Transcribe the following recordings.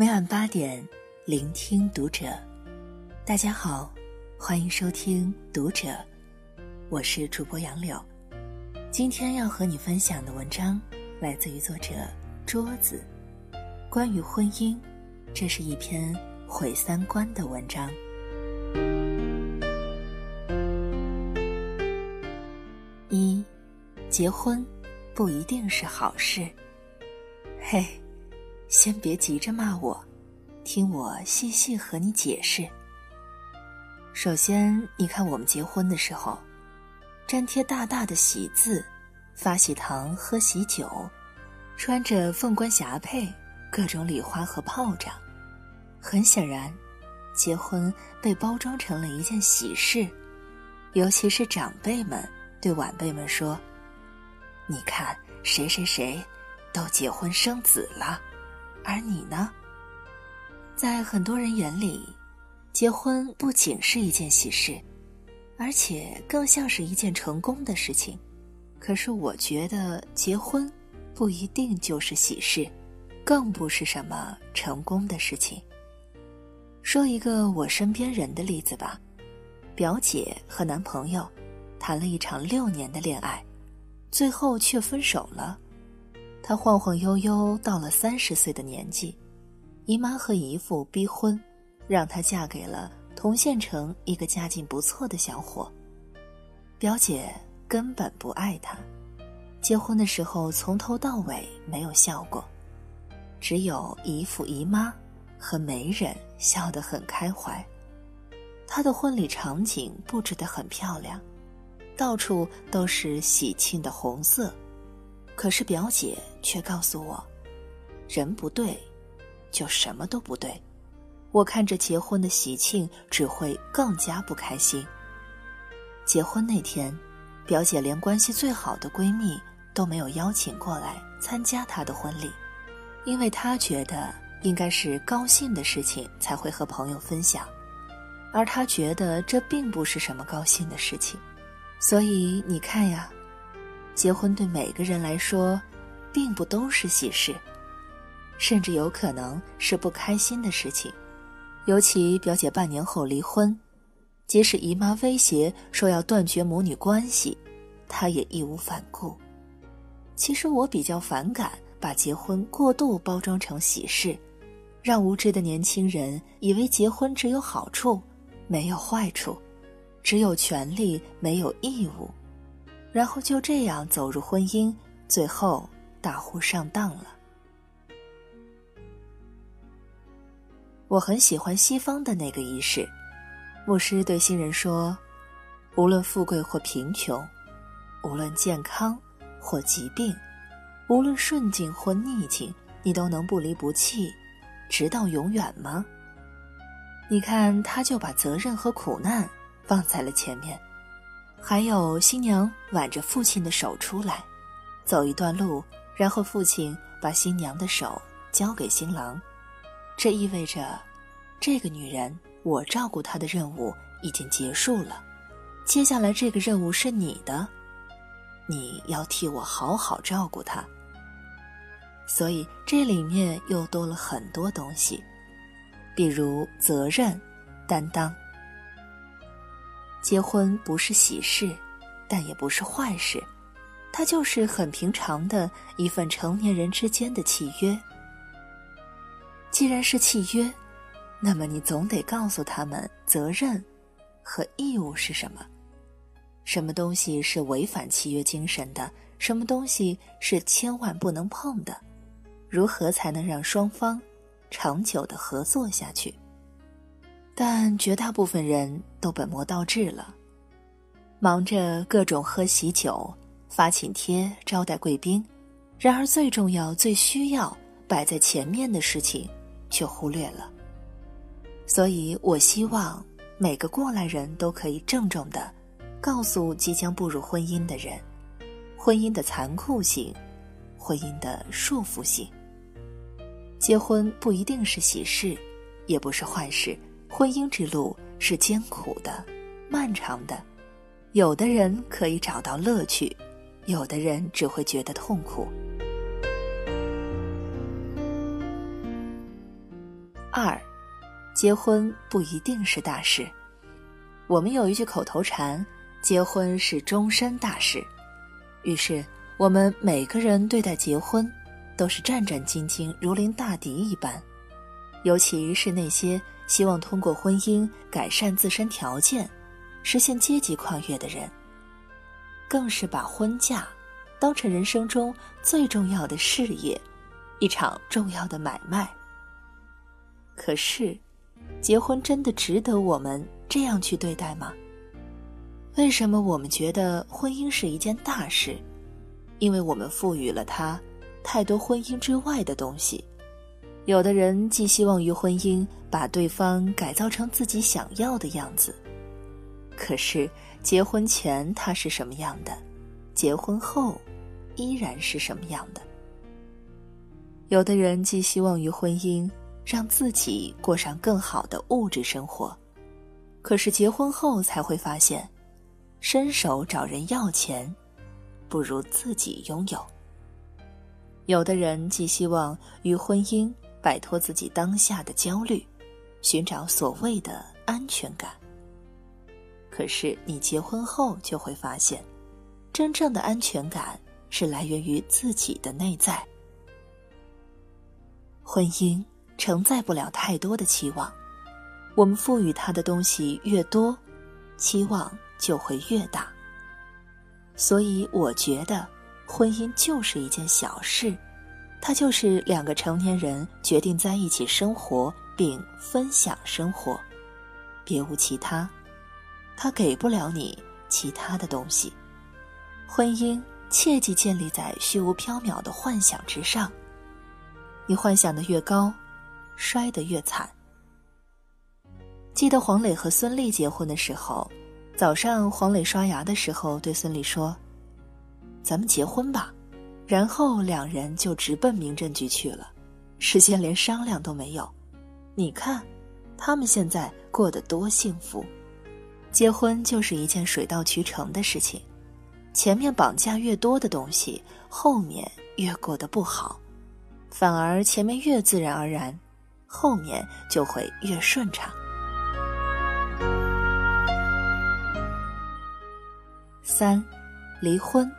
每晚八点，聆听读者。大家好，欢迎收听读者，我是主播杨柳。今天要和你分享的文章来自于作者桌子，关于婚姻，这是一篇毁三观的文章。一，结婚不一定是好事。嘿，先别急着骂我，听我细细和你解释。首先，你看我们结婚的时候，粘贴大大的喜字，发喜糖，喝喜酒，穿着凤冠霞帔，各种礼花和炮仗。很显然，结婚被包装成了一件喜事，尤其是长辈们对晚辈们说：“你看谁谁谁，都结婚生子了，而你呢？”在很多人眼里。结婚不仅是一件喜事，而且更像是一件成功的事情。可是我觉得结婚不一定就是喜事，更不是什么成功的事情。说一个我身边人的例子吧，表姐和男朋友谈了一场六年的恋爱，最后却分手了。她晃晃悠悠到了三十岁的年纪，姨妈和姨父逼婚。让她嫁给了同县城一个家境不错的小伙。表姐根本不爱他，结婚的时候从头到尾没有笑过，只有姨父姨妈和媒人笑得很开怀。他的婚礼场景布置得很漂亮，到处都是喜庆的红色。可是表姐却告诉我，人不对，就什么都不对。我看着结婚的喜庆，只会更加不开心。结婚那天，表姐连关系最好的闺蜜都没有邀请过来参加她的婚礼，因为她觉得应该是高兴的事情才会和朋友分享，而她觉得这并不是什么高兴的事情。所以你看呀，结婚对每个人来说，并不都是喜事，甚至有可能是不开心的事情。尤其表姐半年后离婚，即使姨妈威胁说要断绝母女关系，她也义无反顾。其实我比较反感把结婚过度包装成喜事，让无知的年轻人以为结婚只有好处，没有坏处，只有权利没有义务，然后就这样走入婚姻，最后大呼上当了。我很喜欢西方的那个仪式，牧师对新人说：“无论富贵或贫穷，无论健康或疾病，无论顺境或逆境，你都能不离不弃，直到永远吗？”你看，他就把责任和苦难放在了前面。还有新娘挽着父亲的手出来，走一段路，然后父亲把新娘的手交给新郎。这意味着，这个女人，我照顾她的任务已经结束了。接下来这个任务是你的，你要替我好好照顾她。所以这里面又多了很多东西，比如责任、担当。结婚不是喜事，但也不是坏事，它就是很平常的一份成年人之间的契约。既然是契约，那么你总得告诉他们责任和义务是什么，什么东西是违反契约精神的，什么东西是千万不能碰的，如何才能让双方长久的合作下去？但绝大部分人都本末倒置了，忙着各种喝喜酒、发请帖、招待贵宾，然而最重要、最需要摆在前面的事情。却忽略了，所以我希望每个过来人都可以郑重的告诉即将步入婚姻的人，婚姻的残酷性，婚姻的束缚性。结婚不一定是喜事，也不是坏事。婚姻之路是艰苦的、漫长的，有的人可以找到乐趣，有的人只会觉得痛苦。二，结婚不一定是大事。我们有一句口头禅：“结婚是终身大事。”于是，我们每个人对待结婚，都是战战兢兢，如临大敌一般。尤其是那些希望通过婚姻改善自身条件、实现阶级跨越的人，更是把婚嫁当成人生中最重要的事业，一场重要的买卖。可是，结婚真的值得我们这样去对待吗？为什么我们觉得婚姻是一件大事？因为我们赋予了它太多婚姻之外的东西。有的人寄希望于婚姻把对方改造成自己想要的样子，可是结婚前他是什么样的，结婚后依然是什么样的。有的人寄希望于婚姻。让自己过上更好的物质生活，可是结婚后才会发现，伸手找人要钱，不如自己拥有。有的人寄希望于婚姻摆脱自己当下的焦虑，寻找所谓的安全感。可是你结婚后就会发现，真正的安全感是来源于自己的内在。婚姻。承载不了太多的期望，我们赋予他的东西越多，期望就会越大。所以，我觉得婚姻就是一件小事，它就是两个成年人决定在一起生活并分享生活，别无其他。它给不了你其他的东西。婚姻切忌建立在虚无缥缈的幻想之上，你幻想的越高。摔得越惨。记得黄磊和孙俪结婚的时候，早上黄磊刷牙的时候对孙俪说：“咱们结婚吧。”然后两人就直奔民政局去了，事先连商量都没有。你看，他们现在过得多幸福。结婚就是一件水到渠成的事情，前面绑架越多的东西，后面越过得不好，反而前面越自然而然。后面就会越顺畅。三，离婚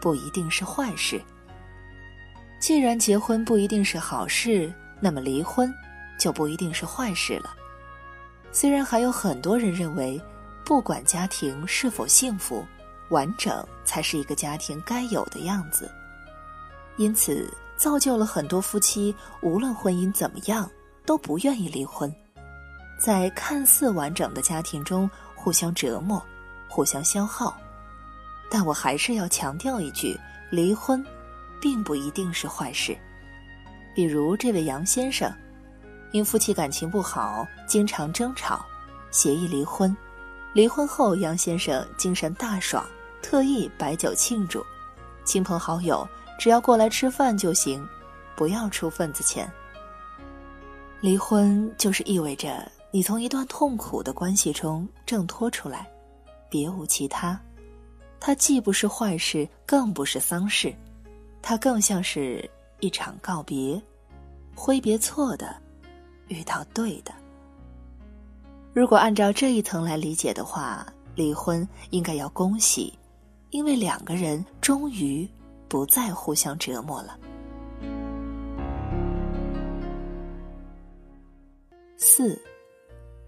不一定是坏事。既然结婚不一定是好事，那么离婚就不一定是坏事了。虽然还有很多人认为，不管家庭是否幸福、完整，才是一个家庭该有的样子，因此造就了很多夫妻，无论婚姻怎么样。都不愿意离婚，在看似完整的家庭中互相折磨、互相消耗。但我还是要强调一句：离婚，并不一定是坏事。比如这位杨先生，因夫妻感情不好，经常争吵，协议离婚。离婚后，杨先生精神大爽，特意摆酒庆祝，亲朋好友只要过来吃饭就行，不要出份子钱。离婚就是意味着你从一段痛苦的关系中挣脱出来，别无其他。它既不是坏事，更不是丧事，它更像是一场告别，挥别错的，遇到对的。如果按照这一层来理解的话，离婚应该要恭喜，因为两个人终于不再互相折磨了。四，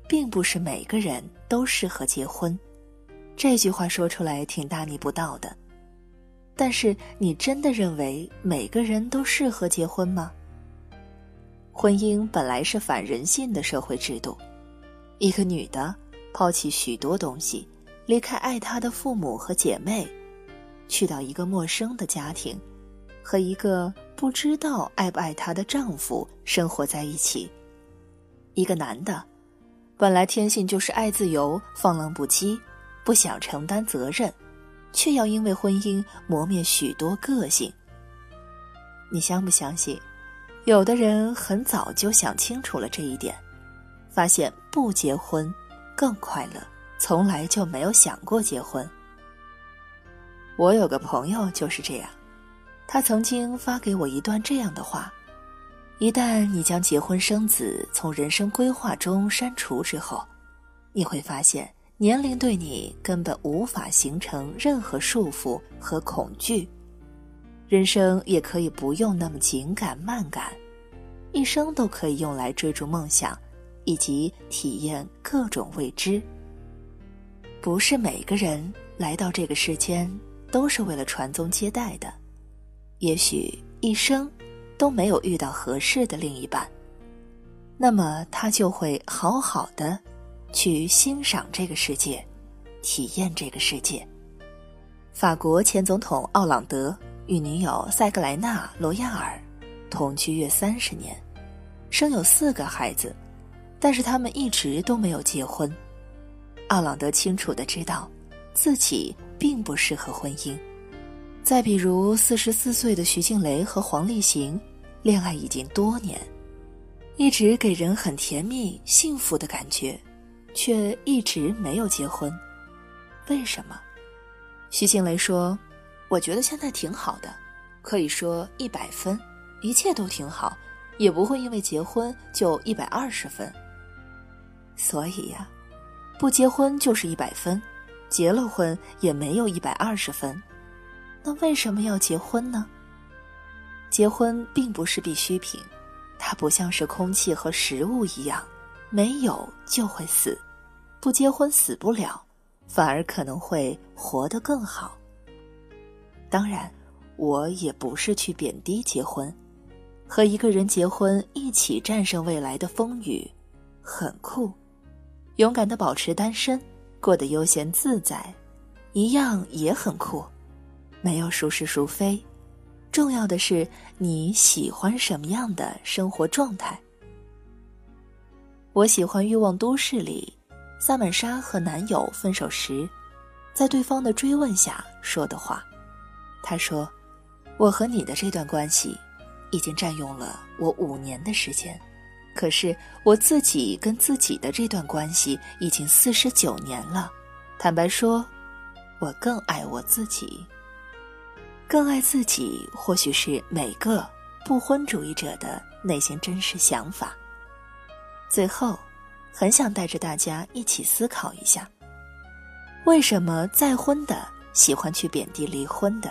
并不是每个人都适合结婚，这句话说出来挺大逆不道的。但是，你真的认为每个人都适合结婚吗？婚姻本来是反人性的社会制度，一个女的抛弃许多东西，离开爱她的父母和姐妹，去到一个陌生的家庭，和一个不知道爱不爱她的丈夫生活在一起。一个男的，本来天性就是爱自由、放浪不羁，不想承担责任，却要因为婚姻磨灭许多个性。你相不相信？有的人很早就想清楚了这一点，发现不结婚更快乐，从来就没有想过结婚。我有个朋友就是这样，他曾经发给我一段这样的话：一旦你将结婚生子从人生规划中删除之后，你会发现年龄对你根本无法形成任何束缚和恐惧，人生也可以不用那么紧赶慢赶，一生都可以用来追逐梦想，以及体验各种未知。不是每个人来到这个世间都是为了传宗接代的，也许一生。都没有遇到合适的另一半，那么他就会好好的去欣赏这个世界，体验这个世界。法国前总统奥朗德与女友塞格莱纳·罗亚尔同居约三十年，生有四个孩子，但是他们一直都没有结婚。奥朗德清楚的知道，自己并不适合婚姻。再比如，四十四岁的徐静蕾和黄立行，恋爱已经多年，一直给人很甜蜜、幸福的感觉，却一直没有结婚。为什么？徐静蕾说：“我觉得现在挺好的，可以说一百分，一切都挺好，也不会因为结婚就一百二十分。所以呀，不结婚就是一百分，结了婚也没有一百二十分。”那为什么要结婚呢？结婚并不是必需品，它不像是空气和食物一样，没有就会死，不结婚死不了，反而可能会活得更好。当然，我也不是去贬低结婚，和一个人结婚，一起战胜未来的风雨，很酷；勇敢的保持单身，过得悠闲自在，一样也很酷。没有孰是孰非，重要的是你喜欢什么样的生活状态。我喜欢《欲望都市》里，萨曼莎和男友分手时，在对方的追问下说的话。她说：“我和你的这段关系，已经占用了我五年的时间，可是我自己跟自己的这段关系已经四十九年了。坦白说，我更爱我自己。”更爱自己，或许是每个不婚主义者的内心真实想法。最后，很想带着大家一起思考一下：为什么再婚的喜欢去贬低离婚的？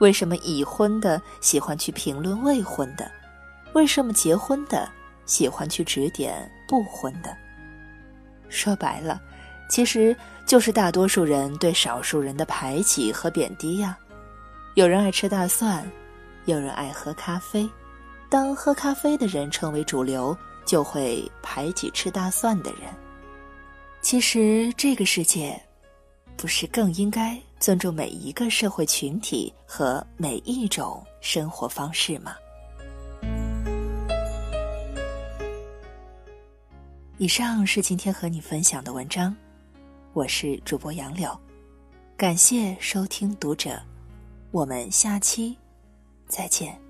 为什么已婚的喜欢去评论未婚的？为什么结婚的喜欢去指点不婚的？说白了，其实就是大多数人对少数人的排挤和贬低呀。有人爱吃大蒜，有人爱喝咖啡。当喝咖啡的人成为主流，就会排挤吃大蒜的人。其实，这个世界，不是更应该尊重每一个社会群体和每一种生活方式吗？以上是今天和你分享的文章，我是主播杨柳，感谢收听读者。我们下期再见。